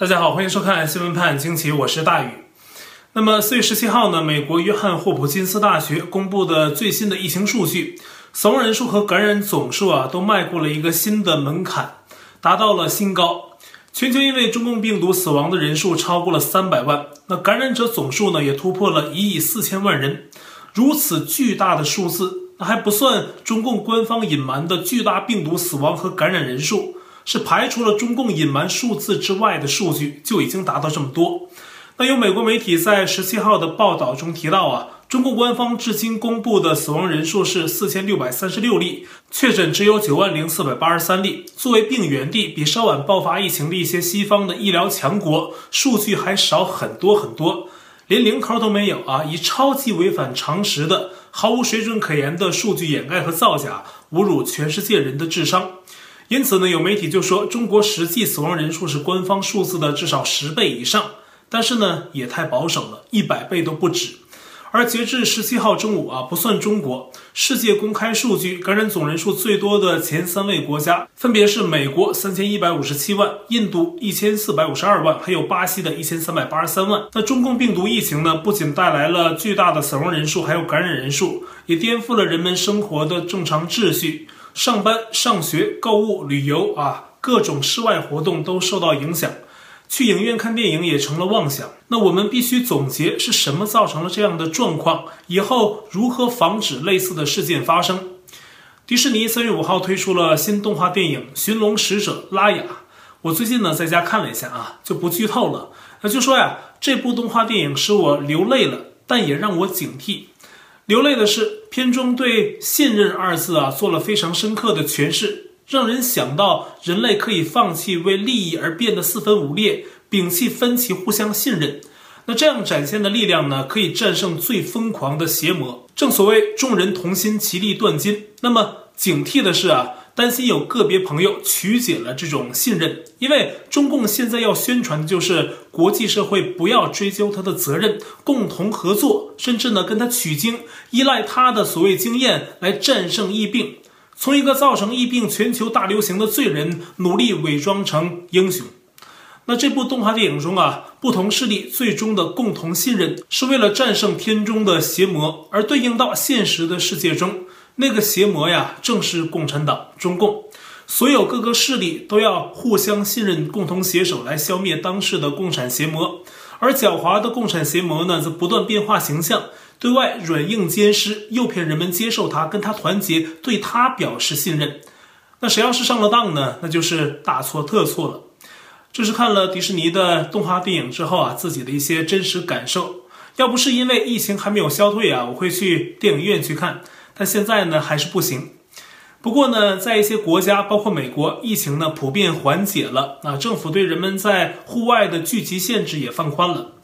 大家好，欢迎收看新闻判惊奇，我是大宇。那么四月十七号呢，美国约翰霍普金斯大学公布的最新的疫情数据，死亡人数和感染总数啊都迈过了一个新的门槛，达到了新高。全球因为中共病毒死亡的人数超过了三百万，那感染者总数呢也突破了一亿四千万人。如此巨大的数字，那还不算中共官方隐瞒的巨大病毒死亡和感染人数。是排除了中共隐瞒数字之外的数据，就已经达到这么多。那有美国媒体在十七号的报道中提到啊，中共官方至今公布的死亡人数是四千六百三十六例，确诊只有九万零四百八十三例。作为病原地，比稍晚爆发疫情的一些西方的医疗强国，数据还少很多很多，连零头都没有啊！以超级违反常识的、毫无水准可言的数据掩盖和造假，侮辱全世界人的智商。因此呢，有媒体就说中国实际死亡人数是官方数字的至少十倍以上，但是呢，也太保守了，一百倍都不止。而截至十七号中午啊，不算中国，世界公开数据感染总人数最多的前三位国家分别是美国三千一百五十七万、印度一千四百五十二万，还有巴西的一千三百八十三万。那中共病毒疫情呢，不仅带来了巨大的死亡人数，还有感染人数，也颠覆了人们生活的正常秩序。上班、上学、购物、旅游啊，各种室外活动都受到影响，去影院看电影也成了妄想。那我们必须总结是什么造成了这样的状况，以后如何防止类似的事件发生？迪士尼三月五号推出了新动画电影《寻龙使者拉雅》，我最近呢在家看了一下啊，就不剧透了。那就说呀，这部动画电影使我流泪了，但也让我警惕。流泪的是片中对“信任”二字啊做了非常深刻的诠释，让人想到人类可以放弃为利益而变得四分五裂，摒弃分歧，互相信任。那这样展现的力量呢，可以战胜最疯狂的邪魔。正所谓众人同心，其利断金。那么警惕的是啊。担心有个别朋友曲解了这种信任，因为中共现在要宣传的就是国际社会不要追究他的责任，共同合作，甚至呢跟他取经，依赖他的所谓经验来战胜疫病，从一个造成疫病全球大流行的罪人，努力伪装成英雄。那这部动画电影中啊，不同势力最终的共同信任是为了战胜片中的邪魔，而对应到现实的世界中。那个邪魔呀，正是共产党、中共，所有各个势力都要互相信任，共同携手来消灭当时的共产邪魔。而狡猾的共产邪魔呢，则不断变化形象，对外软硬兼施，诱骗人们接受他，跟他团结，对他表示信任。那谁要是上了当呢？那就是大错特错了。这是看了迪士尼的动画电影之后啊，自己的一些真实感受。要不是因为疫情还没有消退啊，我会去电影院去看。但现在呢，还是不行。不过呢，在一些国家，包括美国，疫情呢普遍缓解了啊，政府对人们在户外的聚集限制也放宽了。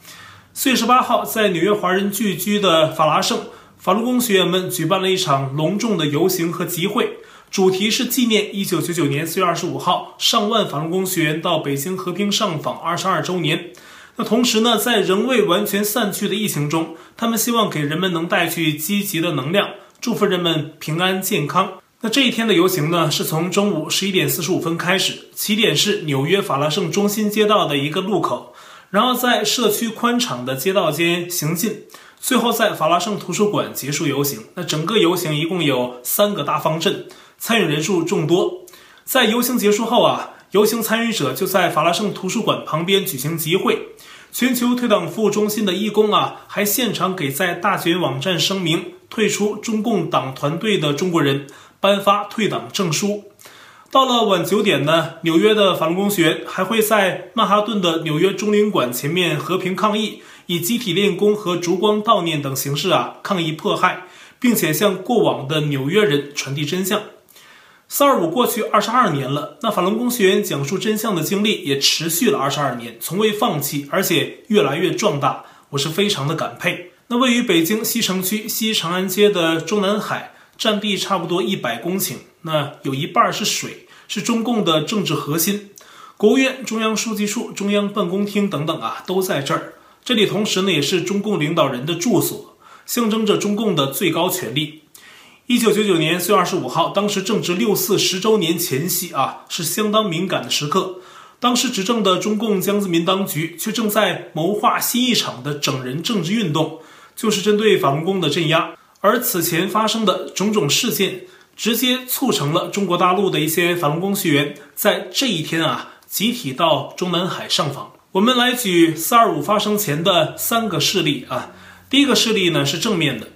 四月十八号，在纽约华人聚居的法拉盛，法轮功学员们举办了一场隆重的游行和集会，主题是纪念一九九九年四月二十五号上万法轮功学员到北京和平上访二十二周年。那同时呢，在仍未完全散去的疫情中，他们希望给人们能带去积极的能量。祝福人们平安健康。那这一天的游行呢，是从中午十一点四十五分开始，起点是纽约法拉盛中心街道的一个路口，然后在社区宽敞的街道间行进，最后在法拉盛图书馆结束游行。那整个游行一共有三个大方阵，参与人数众多。在游行结束后啊，游行参与者就在法拉盛图书馆旁边举行集会。全球退党服务中心的义工啊，还现场给在大学网站声明。退出中共党团队的中国人颁发退党证书。到了晚九点呢，纽约的法轮功学还会在曼哈顿的纽约中领馆前面和平抗议，以集体练功和烛光悼念等形式啊抗议迫害，并且向过往的纽约人传递真相。四二五过去二十二年了，那法轮功学员讲述真相的经历也持续了二十二年，从未放弃，而且越来越壮大。我是非常的感佩。那位于北京西城区西长安街的中南海，占地差不多一百公顷，那有一半是水，是中共的政治核心，国务院、中央书记处、中央办公厅等等啊，都在这儿。这里同时呢，也是中共领导人的住所，象征着中共的最高权力。一九九九年四月二十五号，当时正值六四十周年前夕啊，是相当敏感的时刻。当时执政的中共江泽民当局却正在谋划新一场的整人政治运动，就是针对法轮功的镇压。而此前发生的种种事件，直接促成了中国大陆的一些法轮功学员在这一天啊，集体到中南海上访。我们来举四二五发生前的三个事例啊。第一个事例呢是正面的，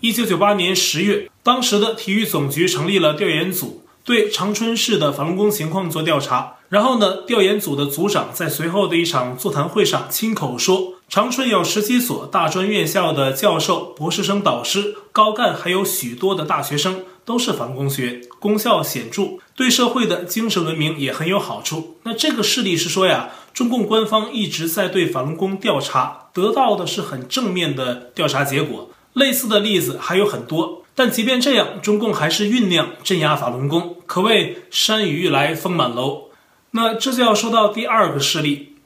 一九九八年十月，当时的体育总局成立了调研组。对长春市的法轮功情况做调查，然后呢，调研组的组长在随后的一场座谈会上亲口说，长春有十几所大专院校的教授、博士生导师、高干，还有许多的大学生都是法轮功学，功效显著，对社会的精神文明也很有好处。那这个事例是说呀，中共官方一直在对法轮功调查，得到的是很正面的调查结果。类似的例子还有很多。但即便这样，中共还是酝酿镇压法轮功，可谓山雨欲来风满楼。那这就要说到第二个事例，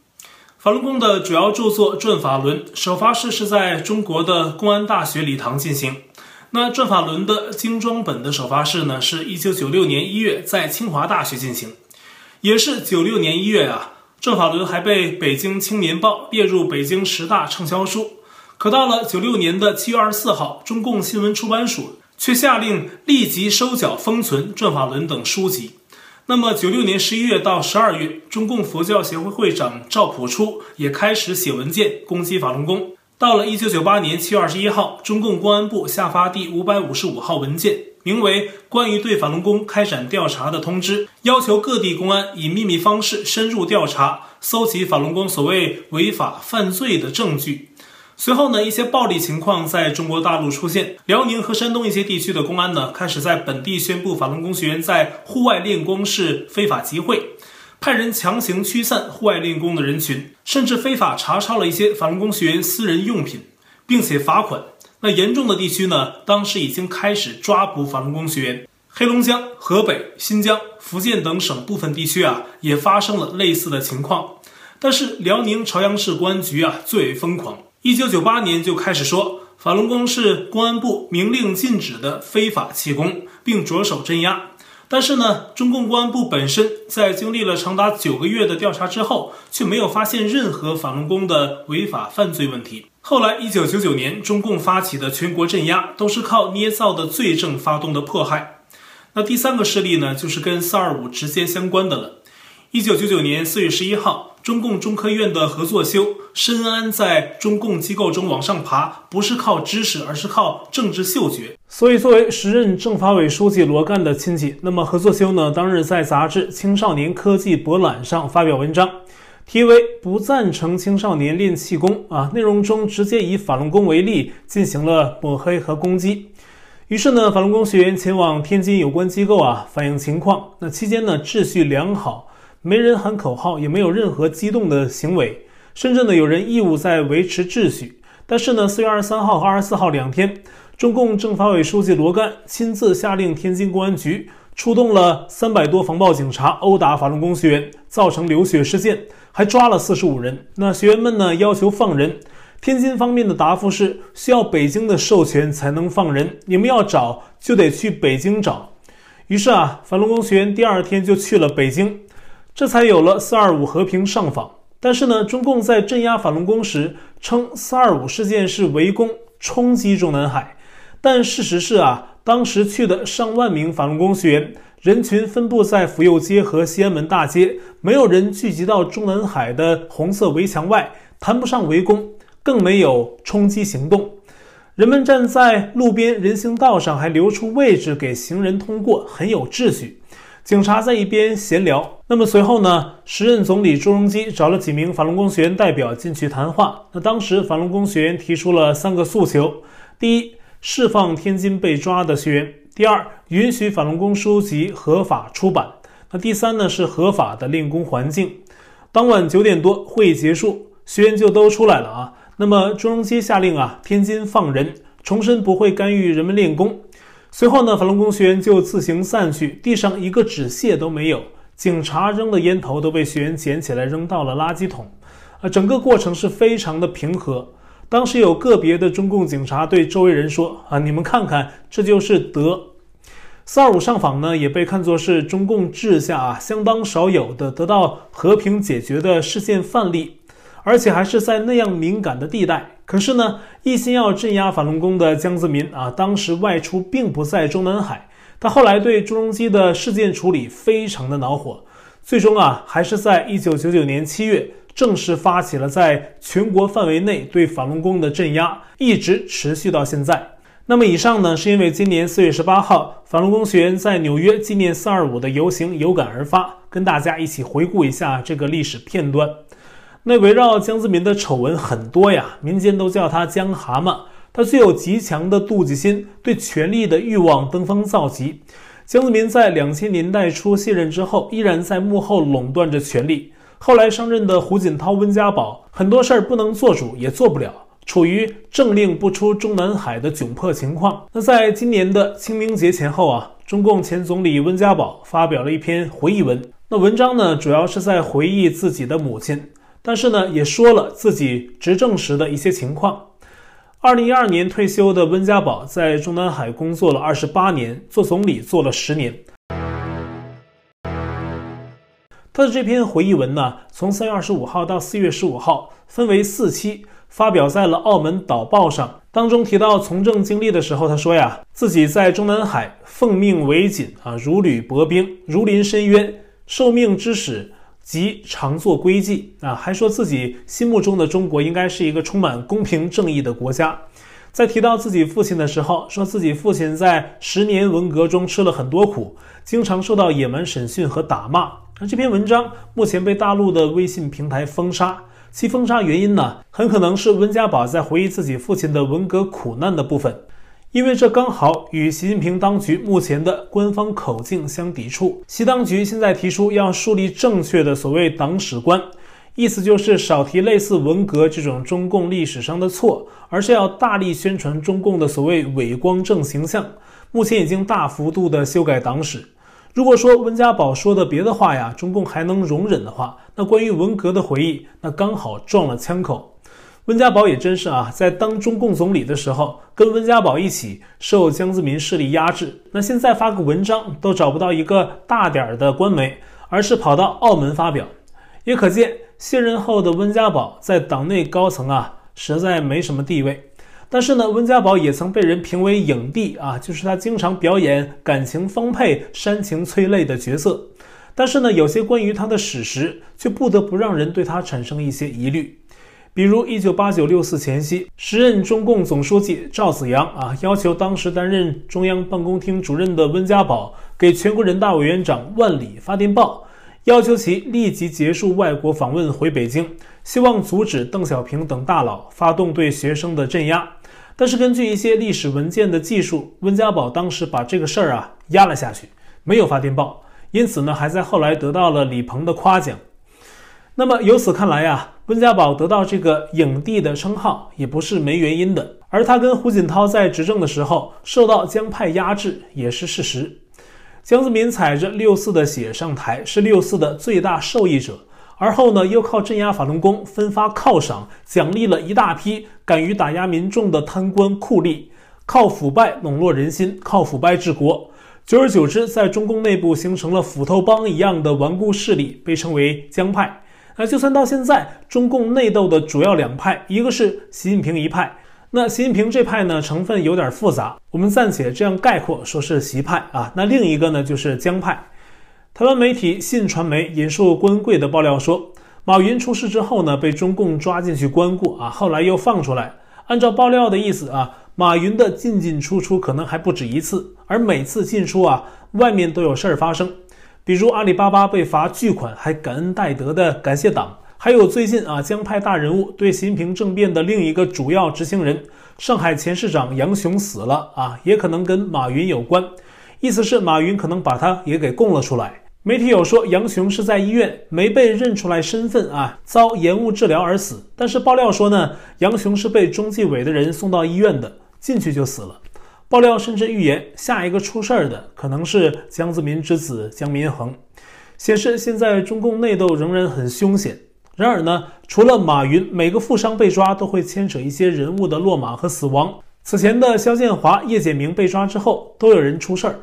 法轮功的主要著作《转法轮》首发式是在中国的公安大学礼堂进行。那《转法轮》的精装本的首发式呢，是一九九六年一月在清华大学进行，也是九六年一月啊，《转法轮》还被《北京青年报》列入北京十大畅销书。可到了九六年的七月二十四号，中共新闻出版署。却下令立即收缴封存《转法轮》等书籍。那么，九六年十一月到十二月，中共佛教协会会长赵朴初也开始写文件攻击法轮功。到了一九九八年七月二十一号，中共公安部下发第五百五十五号文件，名为《关于对法轮功开展调查的通知》，要求各地公安以秘密方式深入调查，搜集法轮功所谓违法犯罪的证据。随后呢，一些暴力情况在中国大陆出现，辽宁和山东一些地区的公安呢，开始在本地宣布法轮功学员在户外练功是非法集会，派人强行驱散户外练功的人群，甚至非法查抄了一些法轮功学员私人用品，并且罚款。那严重的地区呢，当时已经开始抓捕法轮功学员。黑龙江、河北、新疆、福建等省部分地区啊，也发生了类似的情况。但是辽宁朝阳市公安局啊，最为疯狂。一九九八年就开始说法轮功是公安部明令禁止的非法气功，并着手镇压。但是呢，中共公安部本身在经历了长达九个月的调查之后，却没有发现任何法轮功的违法犯罪问题。后来，一九九九年中共发起的全国镇压，都是靠捏造的罪证发动的迫害。那第三个事例呢，就是跟四二五直接相关的了。一九九九年四月十一号，中共中科院的何作修深谙在中共机构中往上爬，不是靠知识，而是靠政治嗅觉。所以，作为时任政法委书记罗干的亲戚，那么何作修呢，当日在杂志《青少年科技博览》上发表文章，题为“不赞成青少年练气功”啊，内容中直接以法轮功为例进行了抹黑和攻击。于是呢，法轮功学员前往天津有关机构啊反映情况，那期间呢，秩序良好。没人喊口号，也没有任何激动的行为，甚至呢有人义务在维持秩序。但是呢，四月二十三号和二十四号两天，中共政法委书记罗干亲自下令天津公安局出动了三百多防暴警察殴打法轮功学员，造成流血事件，还抓了四十五人。那学员们呢要求放人，天津方面的答复是需要北京的授权才能放人，你们要找就得去北京找。于是啊，法轮功学员第二天就去了北京。这才有了“四二五”和平上访。但是呢，中共在镇压法轮功时称“四二五”事件是围攻冲击中南海，但事实是啊，当时去的上万名法轮功学员，人群分布在府右街和西安门大街，没有人聚集到中南海的红色围墙外，谈不上围攻，更没有冲击行动。人们站在路边人行道上，还留出位置给行人通过，很有秩序。警察在一边闲聊。那么随后呢，时任总理朱镕基找了几名法轮功学员代表进去谈话。那当时法轮功学员提出了三个诉求：第一，释放天津被抓的学员；第二，允许法轮功书籍合法出版；那第三呢，是合法的练功环境。当晚九点多，会议结束，学员就都出来了啊。那么朱镕基下令啊，天津放人，重申不会干预人们练功。随后呢，法轮功学员就自行散去，地上一个纸屑都没有。警察扔的烟头都被学员捡起来扔到了垃圾桶。啊，整个过程是非常的平和。当时有个别的中共警察对周围人说：“啊，你们看看，这就是德。”四二五上访呢，也被看作是中共治下啊相当少有的得到和平解决的事件范例，而且还是在那样敏感的地带。可是呢，一心要镇压法轮功的江泽民啊，当时外出并不在中南海，他后来对朱镕基的事件处理非常的恼火，最终啊，还是在一九九九年七月。正式发起了在全国范围内对法轮功的镇压，一直持续到现在。那么以上呢，是因为今年四月十八号，法轮功学员在纽约纪念四二五的游行有感而发，跟大家一起回顾一下这个历史片段。那围绕江泽民的丑闻很多呀，民间都叫他江蛤蟆。他具有极强的妒忌心，对权力的欲望登峰造极。江泽民在两千年代初卸任之后，依然在幕后垄断着权力。后来上任的胡锦涛、温家宝，很多事儿不能做主，也做不了，处于政令不出中南海的窘迫情况。那在今年的清明节前后啊，中共前总理温家宝发表了一篇回忆文。那文章呢，主要是在回忆自己的母亲，但是呢，也说了自己执政时的一些情况。二零一二年退休的温家宝在中南海工作了二十八年，做总理做了十年。他的这篇回忆文呢，从三月二十五号到四月十五号，分为四期，发表在了《澳门导报》上。当中提到从政经历的时候，他说呀，自己在中南海奉命为锦啊，如履薄冰，如临深渊，受命之使即常作归迹啊，还说自己心目中的中国应该是一个充满公平正义的国家。在提到自己父亲的时候，说自己父亲在十年文革中吃了很多苦，经常受到野蛮审讯和打骂。那这篇文章目前被大陆的微信平台封杀，其封杀原因呢，很可能是温家宝在回忆自己父亲的文革苦难的部分，因为这刚好与习近平当局目前的官方口径相抵触。习当局现在提出要树立正确的所谓党史观，意思就是少提类似文革这种中共历史上的错，而是要大力宣传中共的所谓伪光正形象。目前已经大幅度的修改党史。如果说温家宝说的别的话呀，中共还能容忍的话，那关于文革的回忆，那刚好撞了枪口。温家宝也真是啊，在当中共总理的时候，跟温家宝一起受江泽民势力压制。那现在发个文章都找不到一个大点儿的官媒，而是跑到澳门发表，也可见卸任后的温家宝在党内高层啊，实在没什么地位。但是呢，温家宝也曾被人评为影帝啊，就是他经常表演感情丰沛、煽情催泪的角色。但是呢，有些关于他的史实却不得不让人对他产生一些疑虑。比如，一九八九六四前夕，时任中共总书记赵紫阳啊，要求当时担任中央办公厅主任的温家宝给全国人大委员长万里发电报，要求其立即结束外国访问回北京，希望阻止邓小平等大佬发动对学生的镇压。但是根据一些历史文件的记述，温家宝当时把这个事儿啊压了下去，没有发电报，因此呢，还在后来得到了李鹏的夸奖。那么由此看来啊，温家宝得到这个影帝的称号也不是没原因的。而他跟胡锦涛在执政的时候受到江派压制也是事实。江泽民踩着六四的血上台，是六四的最大受益者。而后呢，又靠镇压法轮功分发犒赏，奖励了一大批敢于打压民众的贪官酷吏，靠腐败笼络人心，靠腐败治国。久而久之，在中共内部形成了斧头帮一样的顽固势力，被称为江派。那就算到现在，中共内斗的主要两派，一个是习近平一派，那习近平这派呢，成分有点复杂，我们暂且这样概括，说是习派啊。那另一个呢，就是江派。台湾媒体信传媒引述官贵的爆料说，马云出事之后呢，被中共抓进去关过啊，后来又放出来。按照爆料的意思啊，马云的进进出出可能还不止一次，而每次进出啊，外面都有事儿发生。比如阿里巴巴被罚巨款，还感恩戴德的感谢党；还有最近啊，江派大人物对习近平政变的另一个主要执行人，上海前市长杨雄死了啊，也可能跟马云有关。意思是马云可能把他也给供了出来。媒体有说杨雄是在医院没被认出来身份啊，遭延误治疗而死。但是爆料说呢，杨雄是被中纪委的人送到医院的，进去就死了。爆料甚至预言下一个出事儿的可能是江泽民之子江民恒，显示现在中共内斗仍然很凶险。然而呢，除了马云，每个富商被抓都会牵扯一些人物的落马和死亡。此前的肖建华、叶简明被抓之后，都有人出事儿。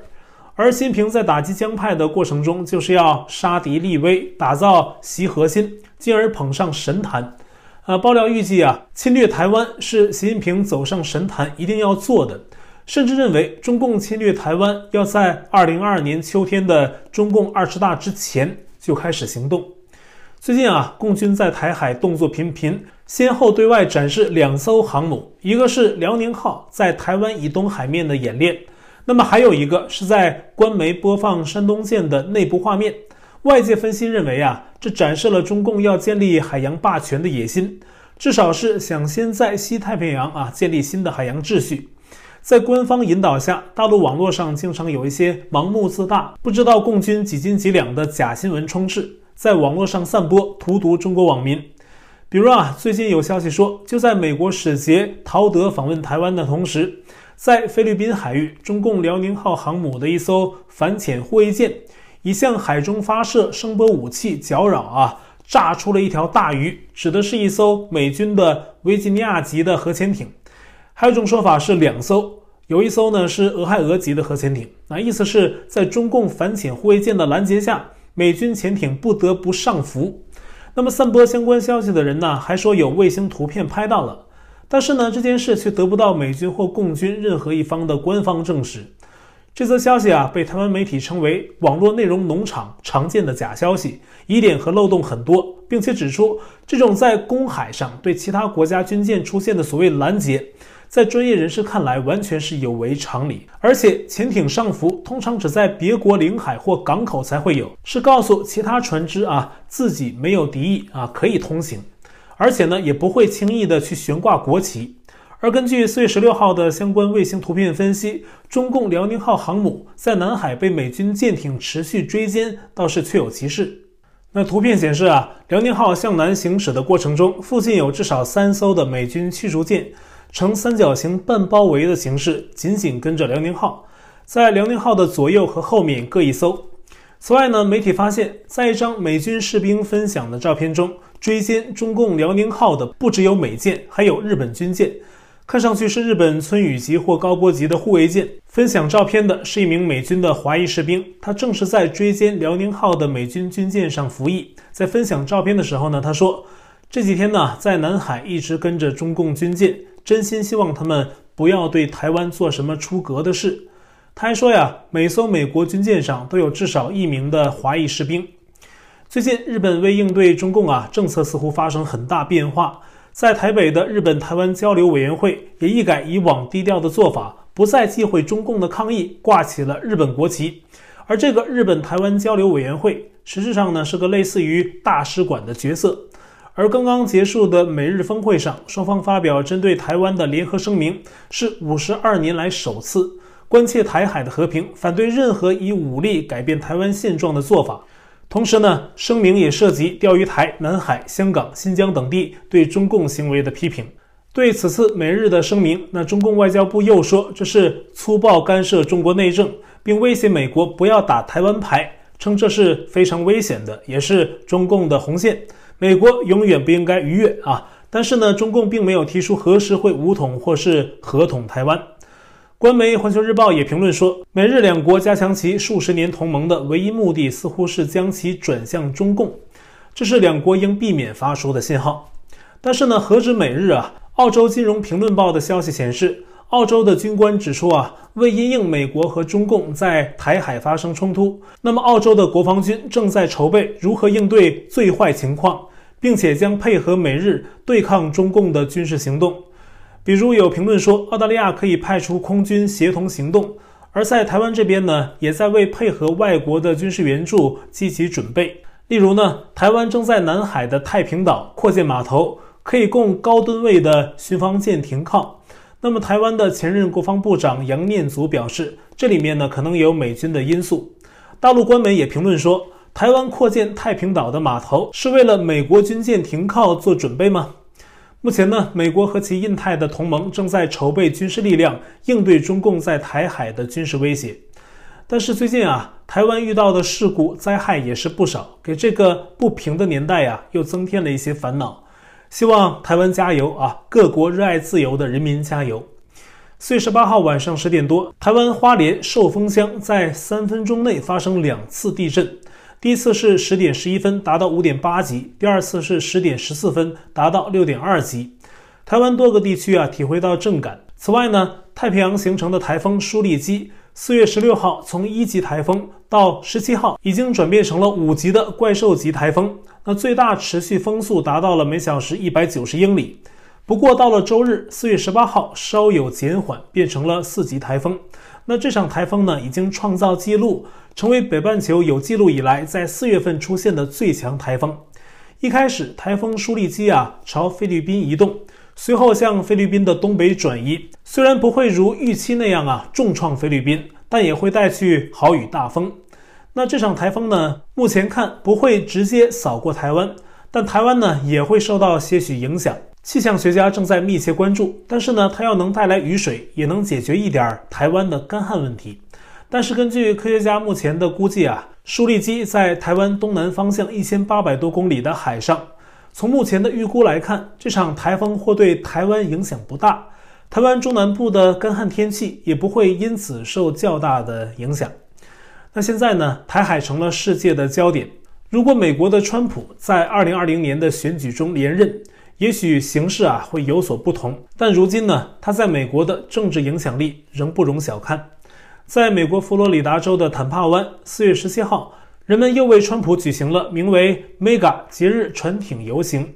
而习近平在打击江派的过程中，就是要杀敌立威，打造习核心，进而捧上神坛。呃，爆料预计啊，侵略台湾是习近平走上神坛一定要做的，甚至认为中共侵略台湾要在二零二二年秋天的中共二十大之前就开始行动。最近啊，共军在台海动作频频，先后对外展示两艘航母，一个是辽宁号在台湾以东海面的演练，那么还有一个是在官媒播放山东舰的内部画面。外界分析认为啊，这展示了中共要建立海洋霸权的野心，至少是想先在西太平洋啊建立新的海洋秩序。在官方引导下，大陆网络上经常有一些盲目自大、不知道共军几斤几两的假新闻充斥。在网络上散播荼毒中国网民，比如啊，最近有消息说，就在美国使节陶德访问台湾的同时，在菲律宾海域，中共辽宁号航母的一艘反潜护卫舰，已向海中发射声波武器搅扰啊，炸出了一条大鱼，指的是一艘美军的维吉尼亚级的核潜艇。还有一种说法是两艘，有一艘呢是俄亥俄级的核潜艇，那意思是在中共反潜护卫舰的拦截下。美军潜艇不得不上浮，那么散播相关消息的人呢，还说有卫星图片拍到了，但是呢，这件事却得不到美军或共军任何一方的官方证实。这则消息啊，被台湾媒体称为“网络内容农场”常见的假消息，疑点和漏洞很多，并且指出，这种在公海上对其他国家军舰出现的所谓拦截。在专业人士看来，完全是有违常理。而且，潜艇上浮通常只在别国领海或港口才会有，是告诉其他船只啊自己没有敌意啊可以通行，而且呢也不会轻易的去悬挂国旗。而根据四月十六号的相关卫星图片分析，中共辽宁号航母在南海被美军舰艇持续追歼，倒是确有其事。那图片显示啊，辽宁号向南行驶的过程中，附近有至少三艘的美军驱逐舰。呈三角形半包围的形式，紧紧跟着辽宁号，在辽宁号的左右和后面各一艘。此外呢，媒体发现，在一张美军士兵分享的照片中，追歼中共辽宁号的不只有美舰，还有日本军舰，看上去是日本村雨级或高波级的护卫舰。分享照片的是一名美军的华裔士兵，他正是在追歼辽宁号的美军军舰上服役。在分享照片的时候呢，他说：“这几天呢，在南海一直跟着中共军舰。”真心希望他们不要对台湾做什么出格的事。他还说呀，每艘美国军舰上都有至少一名的华裔士兵。最近，日本为应对中共啊，政策似乎发生很大变化。在台北的日本台湾交流委员会也一改以往低调的做法，不再忌讳中共的抗议，挂起了日本国旗。而这个日本台湾交流委员会，实质上呢是个类似于大使馆的角色。而刚刚结束的美日峰会上，双方发表针对台湾的联合声明，是五十二年来首次关切台海的和平，反对任何以武力改变台湾现状的做法。同时呢，声明也涉及钓鱼台、南海、香港、新疆等地对中共行为的批评。对此次美日的声明，那中共外交部又说这是粗暴干涉中国内政，并威胁美国不要打台湾牌，称这是非常危险的，也是中共的红线。美国永远不应该逾越啊！但是呢，中共并没有提出何时会武统或是合统台湾。官媒《环球日报》也评论说，美日两国加强其数十年同盟的唯一目的，似乎是将其转向中共，这是两国应避免发出的信号。但是呢，何止美日啊？澳洲《金融评论报》的消息显示。澳洲的军官指出啊，为因应美国和中共在台海发生冲突，那么澳洲的国防军正在筹备如何应对最坏情况，并且将配合美日对抗中共的军事行动。比如有评论说，澳大利亚可以派出空军协同行动，而在台湾这边呢，也在为配合外国的军事援助积极准备。例如呢，台湾正在南海的太平岛扩建码头，可以供高吨位的巡防舰停靠。那么，台湾的前任国防部长杨念祖表示，这里面呢可能有美军的因素。大陆官媒也评论说，台湾扩建太平岛的码头是为了美国军舰停靠做准备吗？目前呢，美国和其印太的同盟正在筹备军事力量应对中共在台海的军事威胁。但是最近啊，台湾遇到的事故灾害也是不少，给这个不平的年代啊又增添了一些烦恼。希望台湾加油啊！各国热爱自由的人民加油。四月十八号晚上十点多，台湾花莲寿丰乡在三分钟内发生两次地震，第一次是十点十一分，达到五点八级；第二次是十点十四分，达到六点二级。台湾多个地区啊体会到震感。此外呢，太平洋形成的台风舒力基，四月十六号从一级台风到十七号已经转变成了五级的怪兽级台风，那最大持续风速达到了每小时一百九十英里。不过到了周日，四月十八号稍有减缓，变成了四级台风。那这场台风呢，已经创造纪录，成为北半球有记录以来在四月份出现的最强台风。一开始，台风舒力基啊朝菲律宾移动，随后向菲律宾的东北转移。虽然不会如预期那样啊重创菲律宾，但也会带去豪雨大风。那这场台风呢，目前看不会直接扫过台湾，但台湾呢也会受到些许影响。气象学家正在密切关注，但是呢，它要能带来雨水，也能解决一点台湾的干旱问题。但是根据科学家目前的估计啊，舒力基在台湾东南方向一千八百多公里的海上，从目前的预估来看，这场台风或对台湾影响不大，台湾中南部的干旱天气也不会因此受较大的影响。那现在呢，台海成了世界的焦点。如果美国的川普在二零二零年的选举中连任，也许形势啊会有所不同，但如今呢，他在美国的政治影响力仍不容小看。在美国佛罗里达州的坦帕湾，四月十七号，人们又为川普举行了名为 “Mega” 节日船艇游行，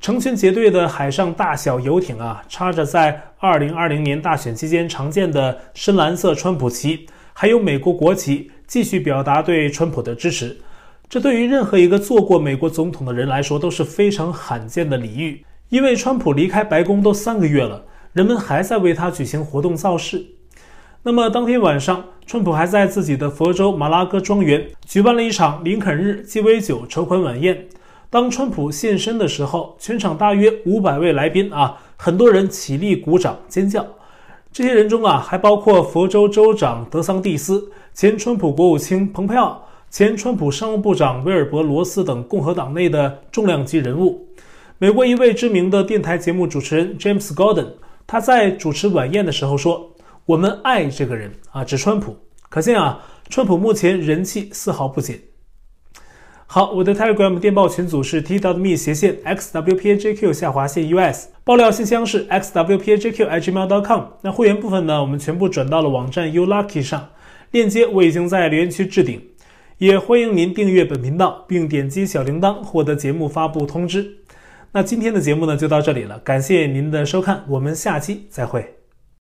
成群结队的海上大小游艇啊，插着在二零二零年大选期间常见的深蓝色川普旗，还有美国国旗，继续表达对川普的支持。这对于任何一个做过美国总统的人来说都是非常罕见的礼遇，因为川普离开白宫都三个月了，人们还在为他举行活动造势。那么当天晚上，川普还在自己的佛州马拉戈庄园举办了一场林肯日鸡尾酒筹款晚宴。当川普现身的时候，全场大约五百位来宾啊，很多人起立鼓掌尖叫。这些人中啊，还包括佛州州长德桑蒂斯、前川普国务卿蓬佩奥。前川普商务部长威尔伯·罗斯等共和党内的重量级人物，美国一位知名的电台节目主持人 James Gordon，他在主持晚宴的时候说：“我们爱这个人啊，指川普。”可见啊，川普目前人气丝毫不减。好，我的 Telegram 电报群组是 t w m e 斜线 xwpajq 下划线 us，爆料信箱是 xwpajq@gmail.com。那会员部分呢，我们全部转到了网站 u lucky 上，链接我已经在留言区置顶。也欢迎您订阅本频道，并点击小铃铛获得节目发布通知。那今天的节目呢，就到这里了，感谢您的收看，我们下期再会。